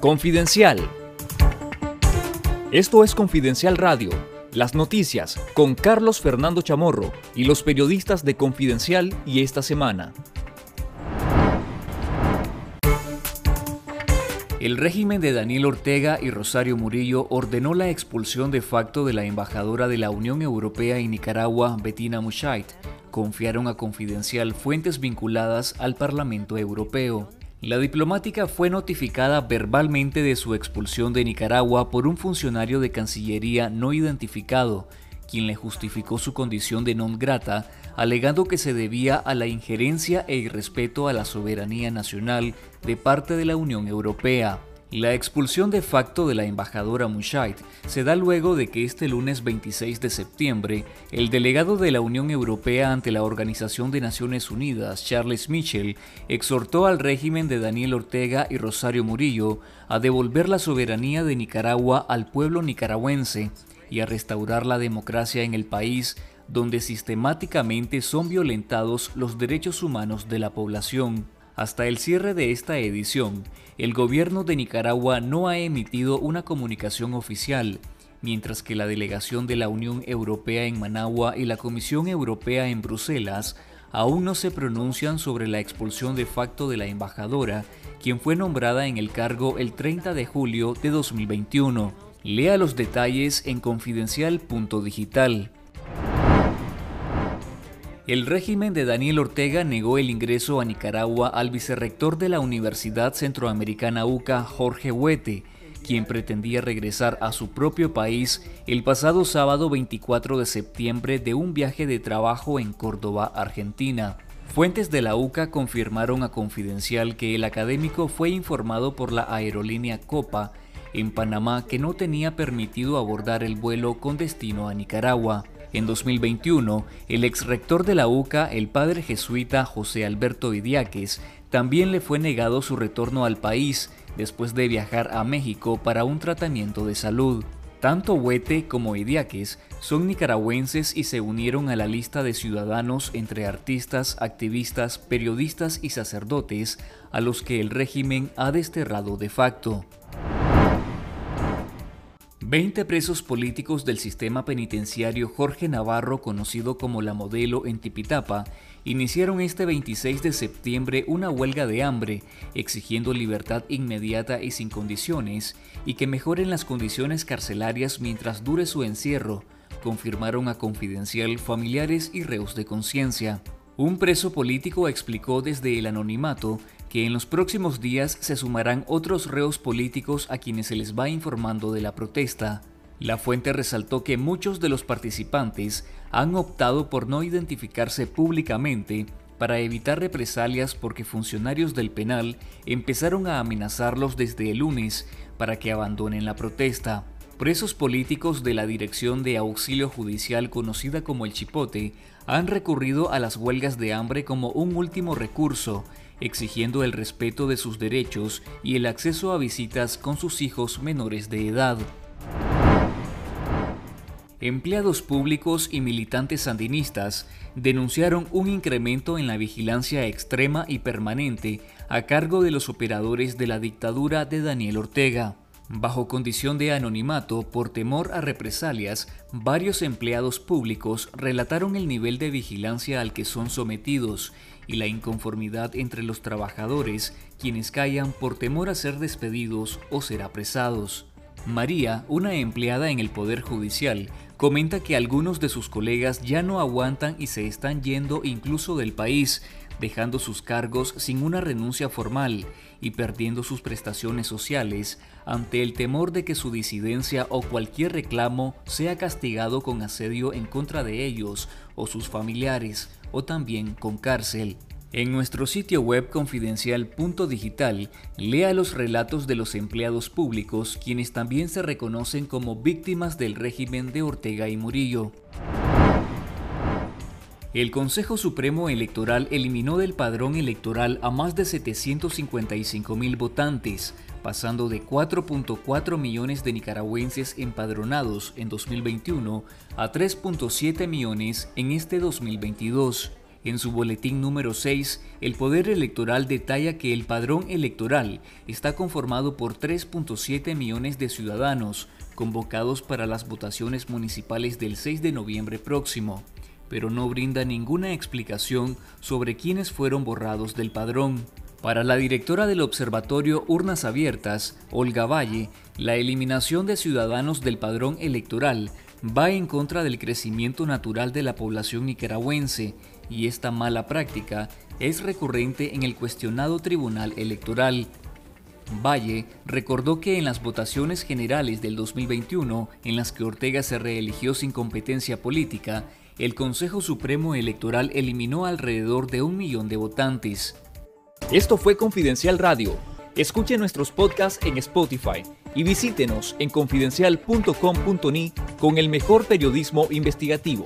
Confidencial. Esto es Confidencial Radio, las noticias con Carlos Fernando Chamorro y los periodistas de Confidencial y esta semana. El régimen de Daniel Ortega y Rosario Murillo ordenó la expulsión de facto de la embajadora de la Unión Europea en Nicaragua, Bettina Mushait, confiaron a Confidencial fuentes vinculadas al Parlamento Europeo. La diplomática fue notificada verbalmente de su expulsión de Nicaragua por un funcionario de Cancillería no identificado, quien le justificó su condición de non grata, alegando que se debía a la injerencia e irrespeto a la soberanía nacional de parte de la Unión Europea. La expulsión de facto de la embajadora Mushait se da luego de que este lunes 26 de septiembre, el delegado de la Unión Europea ante la Organización de Naciones Unidas, Charles Michel, exhortó al régimen de Daniel Ortega y Rosario Murillo a devolver la soberanía de Nicaragua al pueblo nicaragüense y a restaurar la democracia en el país donde sistemáticamente son violentados los derechos humanos de la población. Hasta el cierre de esta edición, el gobierno de Nicaragua no ha emitido una comunicación oficial, mientras que la delegación de la Unión Europea en Managua y la Comisión Europea en Bruselas aún no se pronuncian sobre la expulsión de facto de la embajadora, quien fue nombrada en el cargo el 30 de julio de 2021. Lea los detalles en confidencial.digital. El régimen de Daniel Ortega negó el ingreso a Nicaragua al vicerrector de la Universidad Centroamericana UCA, Jorge Huete, quien pretendía regresar a su propio país el pasado sábado 24 de septiembre de un viaje de trabajo en Córdoba, Argentina. Fuentes de la UCA confirmaron a Confidencial que el académico fue informado por la aerolínea Copa en Panamá que no tenía permitido abordar el vuelo con destino a Nicaragua. En 2021, el ex rector de la UCA, el padre jesuita José Alberto Idiáquez, también le fue negado su retorno al país después de viajar a México para un tratamiento de salud. Tanto Huete como Idiáquez son nicaragüenses y se unieron a la lista de ciudadanos entre artistas, activistas, periodistas y sacerdotes a los que el régimen ha desterrado de facto. 20 presos políticos del sistema penitenciario Jorge Navarro, conocido como la modelo en Tipitapa, iniciaron este 26 de septiembre una huelga de hambre, exigiendo libertad inmediata y sin condiciones, y que mejoren las condiciones carcelarias mientras dure su encierro, confirmaron a Confidencial familiares y reos de conciencia. Un preso político explicó desde el anonimato que en los próximos días se sumarán otros reos políticos a quienes se les va informando de la protesta. La fuente resaltó que muchos de los participantes han optado por no identificarse públicamente para evitar represalias porque funcionarios del penal empezaron a amenazarlos desde el lunes para que abandonen la protesta. Presos políticos de la Dirección de Auxilio Judicial conocida como el Chipote han recurrido a las huelgas de hambre como un último recurso exigiendo el respeto de sus derechos y el acceso a visitas con sus hijos menores de edad. Empleados públicos y militantes sandinistas denunciaron un incremento en la vigilancia extrema y permanente a cargo de los operadores de la dictadura de Daniel Ortega. Bajo condición de anonimato por temor a represalias, varios empleados públicos relataron el nivel de vigilancia al que son sometidos y la inconformidad entre los trabajadores, quienes callan por temor a ser despedidos o ser apresados. María, una empleada en el Poder Judicial, comenta que algunos de sus colegas ya no aguantan y se están yendo incluso del país, dejando sus cargos sin una renuncia formal y perdiendo sus prestaciones sociales ante el temor de que su disidencia o cualquier reclamo sea castigado con asedio en contra de ellos o sus familiares o también con cárcel. En nuestro sitio web confidencial.digital, lea los relatos de los empleados públicos, quienes también se reconocen como víctimas del régimen de Ortega y Murillo. El Consejo Supremo Electoral eliminó del padrón electoral a más de 755 mil votantes, pasando de 4.4 millones de nicaragüenses empadronados en 2021 a 3.7 millones en este 2022. En su boletín número 6, el Poder Electoral detalla que el padrón electoral está conformado por 3.7 millones de ciudadanos convocados para las votaciones municipales del 6 de noviembre próximo, pero no brinda ninguna explicación sobre quiénes fueron borrados del padrón. Para la directora del Observatorio Urnas Abiertas, Olga Valle, la eliminación de ciudadanos del padrón electoral va en contra del crecimiento natural de la población nicaragüense y esta mala práctica es recurrente en el cuestionado Tribunal Electoral. Valle recordó que en las votaciones generales del 2021, en las que Ortega se reeligió sin competencia política, el Consejo Supremo Electoral eliminó alrededor de un millón de votantes. Esto fue Confidencial Radio. Escuche nuestros podcasts en Spotify y visítenos en confidencial.com.ni con el mejor periodismo investigativo.